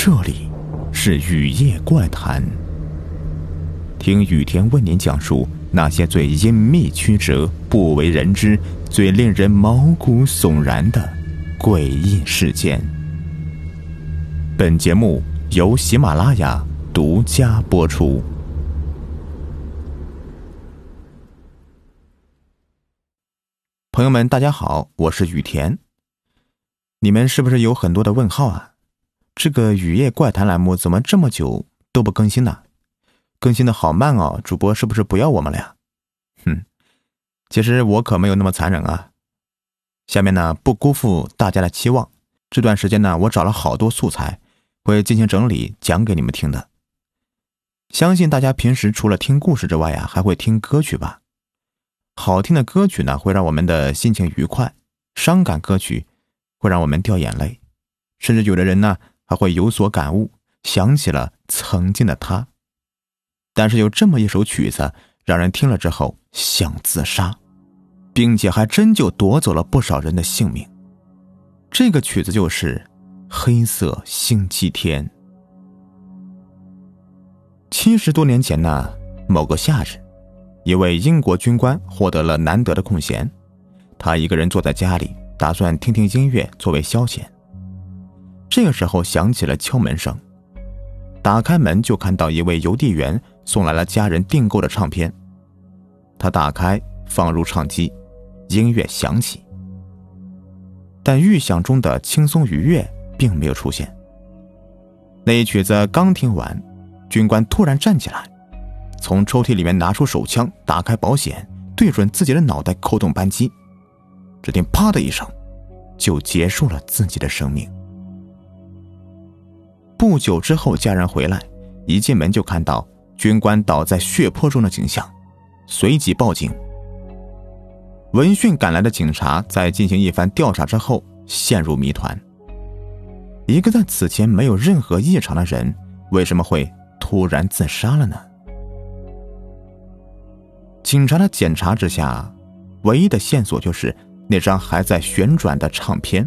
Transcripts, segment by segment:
这里是雨夜怪谈，听雨田为您讲述那些最隐秘曲折、不为人知、最令人毛骨悚然的诡异事件。本节目由喜马拉雅独家播出。朋友们，大家好，我是雨田。你们是不是有很多的问号啊？这个雨夜怪谈栏目怎么这么久都不更新呢？更新的好慢哦，主播是不是不要我们了呀？哼，其实我可没有那么残忍啊。下面呢，不辜负大家的期望，这段时间呢，我找了好多素材，会进行整理，讲给你们听的。相信大家平时除了听故事之外呀，还会听歌曲吧？好听的歌曲呢，会让我们的心情愉快；伤感歌曲会让我们掉眼泪，甚至有的人呢。还会有所感悟，想起了曾经的他。但是有这么一首曲子，让人听了之后想自杀，并且还真就夺走了不少人的性命。这个曲子就是《黑色星期天》。七十多年前呢，某个夏日，一位英国军官获得了难得的空闲，他一个人坐在家里，打算听听音乐作为消遣。这个时候响起了敲门声，打开门就看到一位邮递员送来了家人订购的唱片。他打开放入唱机，音乐响起，但预想中的轻松愉悦并没有出现。那一曲子刚听完，军官突然站起来，从抽屉里面拿出手枪，打开保险，对准自己的脑袋扣动扳机，只听“啪”的一声，就结束了自己的生命。不久之后，家人回来，一进门就看到军官倒在血泊中的景象，随即报警。闻讯赶来的警察在进行一番调查之后，陷入谜团：一个在此前没有任何异常的人，为什么会突然自杀了呢？警察的检查之下，唯一的线索就是那张还在旋转的唱片，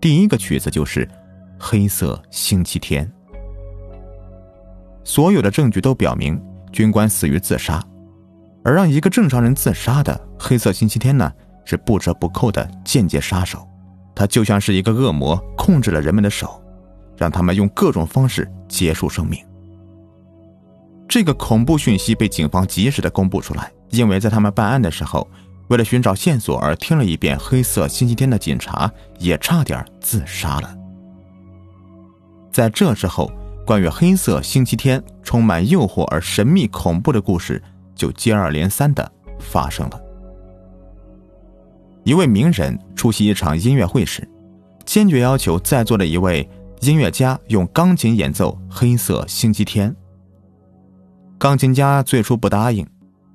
第一个曲子就是。黑色星期天，所有的证据都表明军官死于自杀，而让一个正常人自杀的黑色星期天呢，是不折不扣的间接杀手，他就像是一个恶魔，控制了人们的手，让他们用各种方式结束生命。这个恐怖讯息被警方及时的公布出来，因为在他们办案的时候，为了寻找线索而听了一遍黑色星期天的警察也差点自杀了。在这之后，关于黑色星期天充满诱惑而神秘恐怖的故事就接二连三的发生了。一位名人出席一场音乐会时，坚决要求在座的一位音乐家用钢琴演奏《黑色星期天》。钢琴家最初不答应，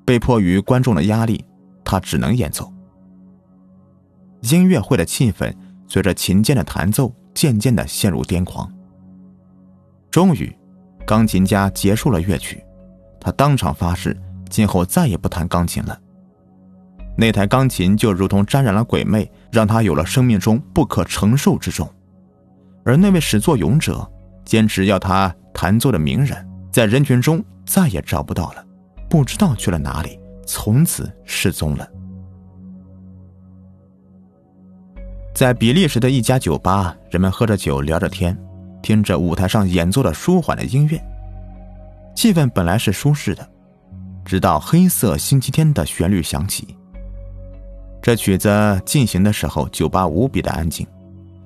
被迫于观众的压力，他只能演奏。音乐会的气氛随着琴键的弹奏渐渐的陷入癫狂。终于，钢琴家结束了乐曲，他当场发誓，今后再也不弹钢琴了。那台钢琴就如同沾染了鬼魅，让他有了生命中不可承受之重。而那位始作俑者，坚持要他弹奏的名人，在人群中再也找不到了，不知道去了哪里，从此失踪了。在比利时的一家酒吧，人们喝着酒，聊着天。听着舞台上演奏的舒缓的音乐，气氛本来是舒适的，直到《黑色星期天》的旋律响起。这曲子进行的时候，酒吧无比的安静，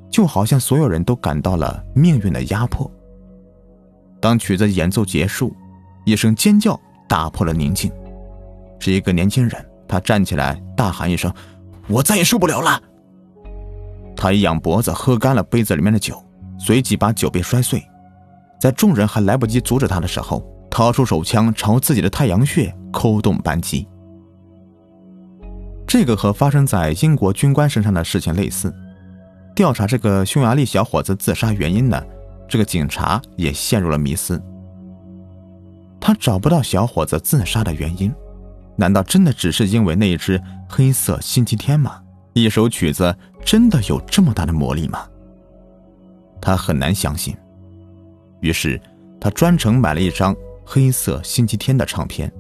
就好像所有人都感到了命运的压迫。当曲子演奏结束，一声尖叫打破了宁静。是一个年轻人，他站起来大喊一声：“我再也受不了了！”他一仰脖子，喝干了杯子里面的酒。随即把酒杯摔碎，在众人还来不及阻止他的时候，掏出手枪朝自己的太阳穴扣动扳机。这个和发生在英国军官身上的事情类似。调查这个匈牙利小伙子自杀原因呢，这个警察也陷入了迷思。他找不到小伙子自杀的原因，难道真的只是因为那一只黑色星期天吗？一首曲子真的有这么大的魔力吗？他很难相信，于是他专程买了一张《黑色星期天》的唱片。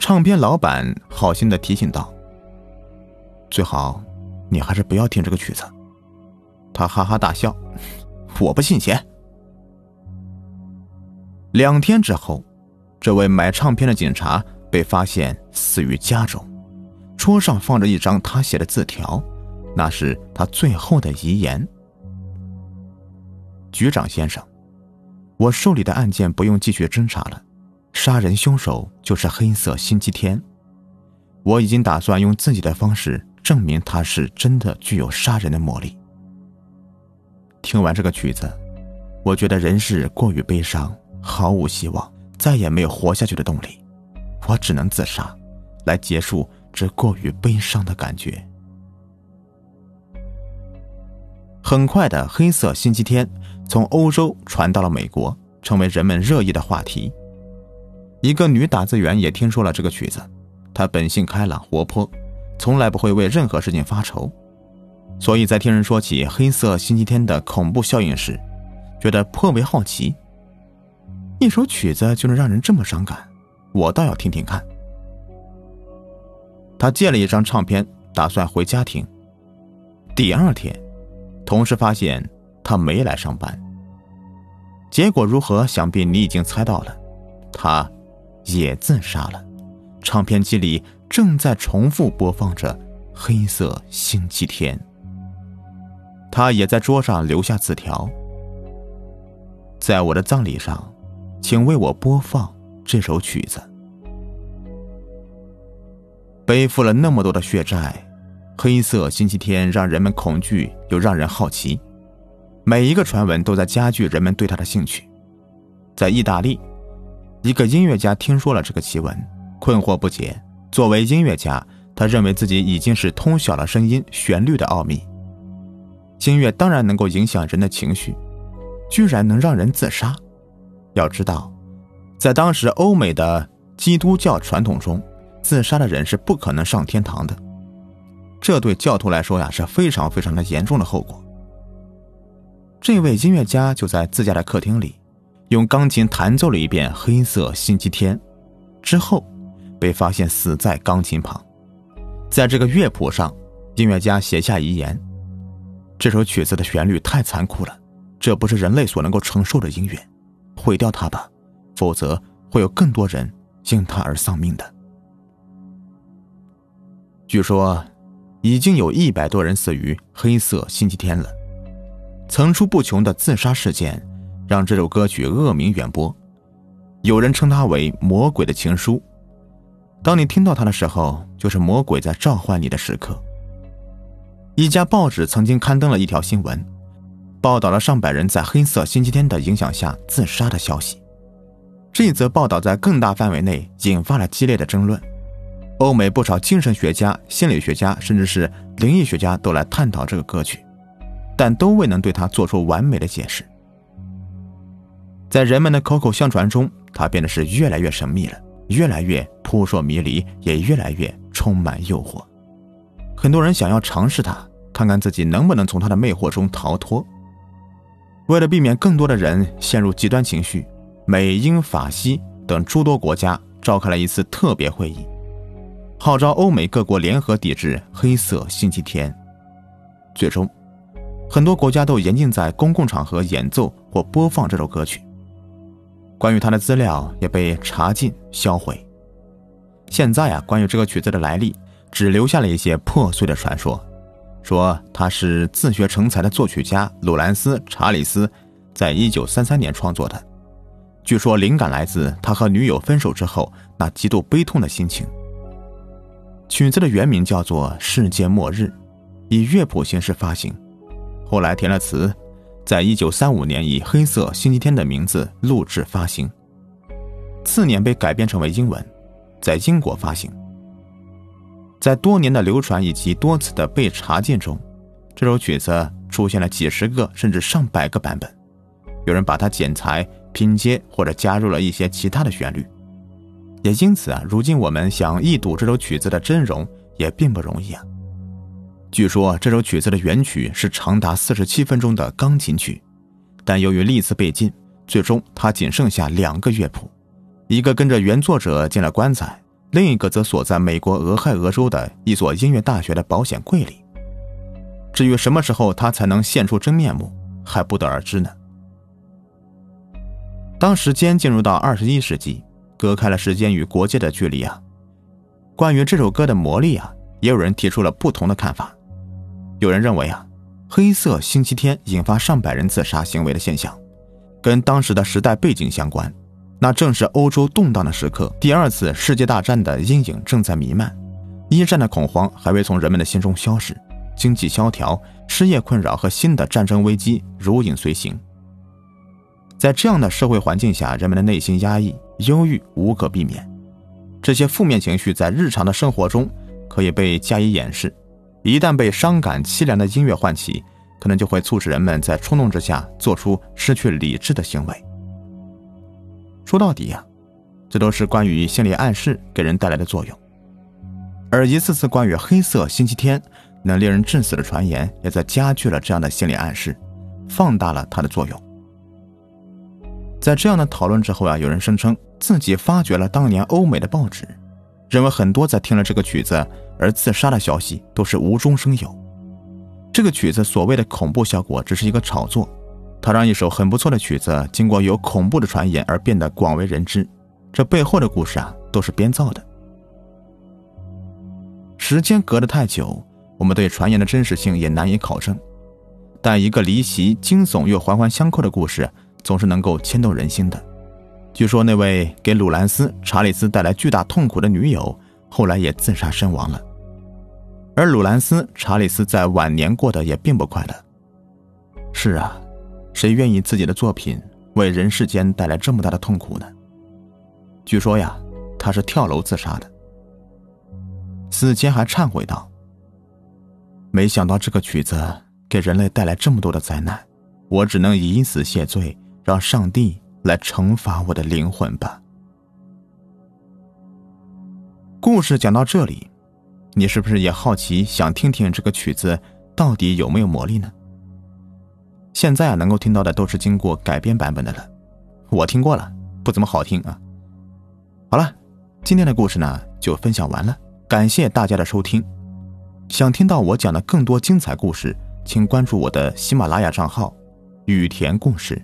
唱片老板好心的提醒道：“最好你还是不要听这个曲子。”他哈哈大笑：“我不信邪。”两天之后，这位买唱片的警察被发现死于家中，桌上放着一张他写的字条，那是他最后的遗言。局长先生，我受理的案件不用继续侦查了，杀人凶手就是黑色星期天。我已经打算用自己的方式证明他是真的具有杀人的魔力。听完这个曲子，我觉得人世过于悲伤。毫无希望，再也没有活下去的动力，我只能自杀，来结束这过于悲伤的感觉。很快的，黑色星期天从欧洲传到了美国，成为人们热议的话题。一个女打字员也听说了这个曲子，她本性开朗活泼，从来不会为任何事情发愁，所以在听人说起黑色星期天的恐怖效应时，觉得颇为好奇。一首曲子就能让人这么伤感，我倒要听听看。他借了一张唱片，打算回家听。第二天，同事发现他没来上班。结果如何？想必你已经猜到了，他也自杀了。唱片机里正在重复播放着《黑色星期天》。他也在桌上留下字条，在我的葬礼上。请为我播放这首曲子。背负了那么多的血债，黑色星期天让人们恐惧又让人好奇，每一个传闻都在加剧人们对他的兴趣。在意大利，一个音乐家听说了这个奇闻，困惑不解。作为音乐家，他认为自己已经是通晓了声音旋律的奥秘。音乐当然能够影响人的情绪，居然能让人自杀。要知道，在当时欧美的基督教传统中，自杀的人是不可能上天堂的。这对教徒来说呀是非常非常的严重的后果。这位音乐家就在自家的客厅里，用钢琴弹奏了一遍《黑色星期天》，之后被发现死在钢琴旁。在这个乐谱上，音乐家写下遗言：“这首曲子的旋律太残酷了，这不是人类所能够承受的音乐。”毁掉它吧，否则会有更多人因它而丧命的。据说，已经有一百多人死于黑色星期天了。层出不穷的自杀事件，让这首歌曲恶名远播。有人称它为“魔鬼的情书”。当你听到它的时候，就是魔鬼在召唤你的时刻。一家报纸曾经刊登了一条新闻。报道了上百人在黑色星期天的影响下自杀的消息。这则报道在更大范围内引发了激烈的争论。欧美不少精神学家、心理学家，甚至是灵异学家都来探讨这个歌曲，但都未能对它做出完美的解释。在人们的口口相传中，它变得是越来越神秘了，越来越扑朔迷离，也越来越充满诱惑。很多人想要尝试它，看看自己能不能从它的魅惑中逃脱。为了避免更多的人陷入极端情绪，美、英、法、西等诸多国家召开了一次特别会议，号召欧美各国联合抵制黑色星期天。最终，很多国家都严禁在公共场合演奏或播放这首歌曲。关于它的资料也被查禁销毁。现在啊，关于这个曲子的来历，只留下了一些破碎的传说。说他是自学成才的作曲家鲁兰斯·查理斯，在一九三三年创作的。据说灵感来自他和女友分手之后那极度悲痛的心情。曲子的原名叫做《世界末日》，以乐谱形式发行，后来填了词，在一九三五年以《黑色星期天》的名字录制发行，次年被改编成为英文，在英国发行。在多年的流传以及多次的被查禁中，这首曲子出现了几十个甚至上百个版本。有人把它剪裁、拼接或者加入了一些其他的旋律，也因此啊，如今我们想一睹这首曲子的真容也并不容易啊。据说这首曲子的原曲是长达四十七分钟的钢琴曲，但由于历次被禁，最终他仅剩下两个乐谱，一个跟着原作者进了棺材，另一个则锁在美国俄亥俄州的一所音乐大学的保险柜里。至于什么时候他才能现出真面目，还不得而知呢。当时间进入到二十一世纪，隔开了时间与国界的距离啊，关于这首歌的魔力啊，也有人提出了不同的看法。有人认为啊，黑色星期天引发上百人自杀行为的现象，跟当时的时代背景相关。那正是欧洲动荡的时刻，第二次世界大战的阴影正在弥漫，一战的恐慌还未从人们的心中消失，经济萧条、失业困扰和新的战争危机如影随形。在这样的社会环境下，人们的内心压抑、忧郁无可避免。这些负面情绪在日常的生活中可以被加以掩饰，一旦被伤感凄凉的音乐唤起，可能就会促使人们在冲动之下做出失去理智的行为。说到底呀，这都是关于心理暗示给人带来的作用。而一次次关于黑色星期天能令人致死的传言，也在加剧了这样的心理暗示，放大了它的作用。在这样的讨论之后啊，有人声称自己发掘了当年欧美的报纸，认为很多在听了这个曲子而自杀的消息都是无中生有。这个曲子所谓的恐怖效果只是一个炒作，它让一首很不错的曲子经过有恐怖的传言而变得广为人知，这背后的故事啊都是编造的。时间隔得太久，我们对传言的真实性也难以考证，但一个离奇、惊悚又环环相扣的故事。总是能够牵动人心的。据说那位给鲁兰斯·查理斯带来巨大痛苦的女友，后来也自杀身亡了。而鲁兰斯·查理斯在晚年过得也并不快乐。是啊，谁愿意自己的作品为人世间带来这么大的痛苦呢？据说呀，他是跳楼自杀的。死前还忏悔道：“没想到这个曲子给人类带来这么多的灾难，我只能以死谢罪。”让上帝来惩罚我的灵魂吧。故事讲到这里，你是不是也好奇，想听听这个曲子到底有没有魔力呢？现在啊，能够听到的都是经过改编版本的了。我听过了，不怎么好听啊。好了，今天的故事呢就分享完了，感谢大家的收听。想听到我讲的更多精彩故事，请关注我的喜马拉雅账号“雨田故事”。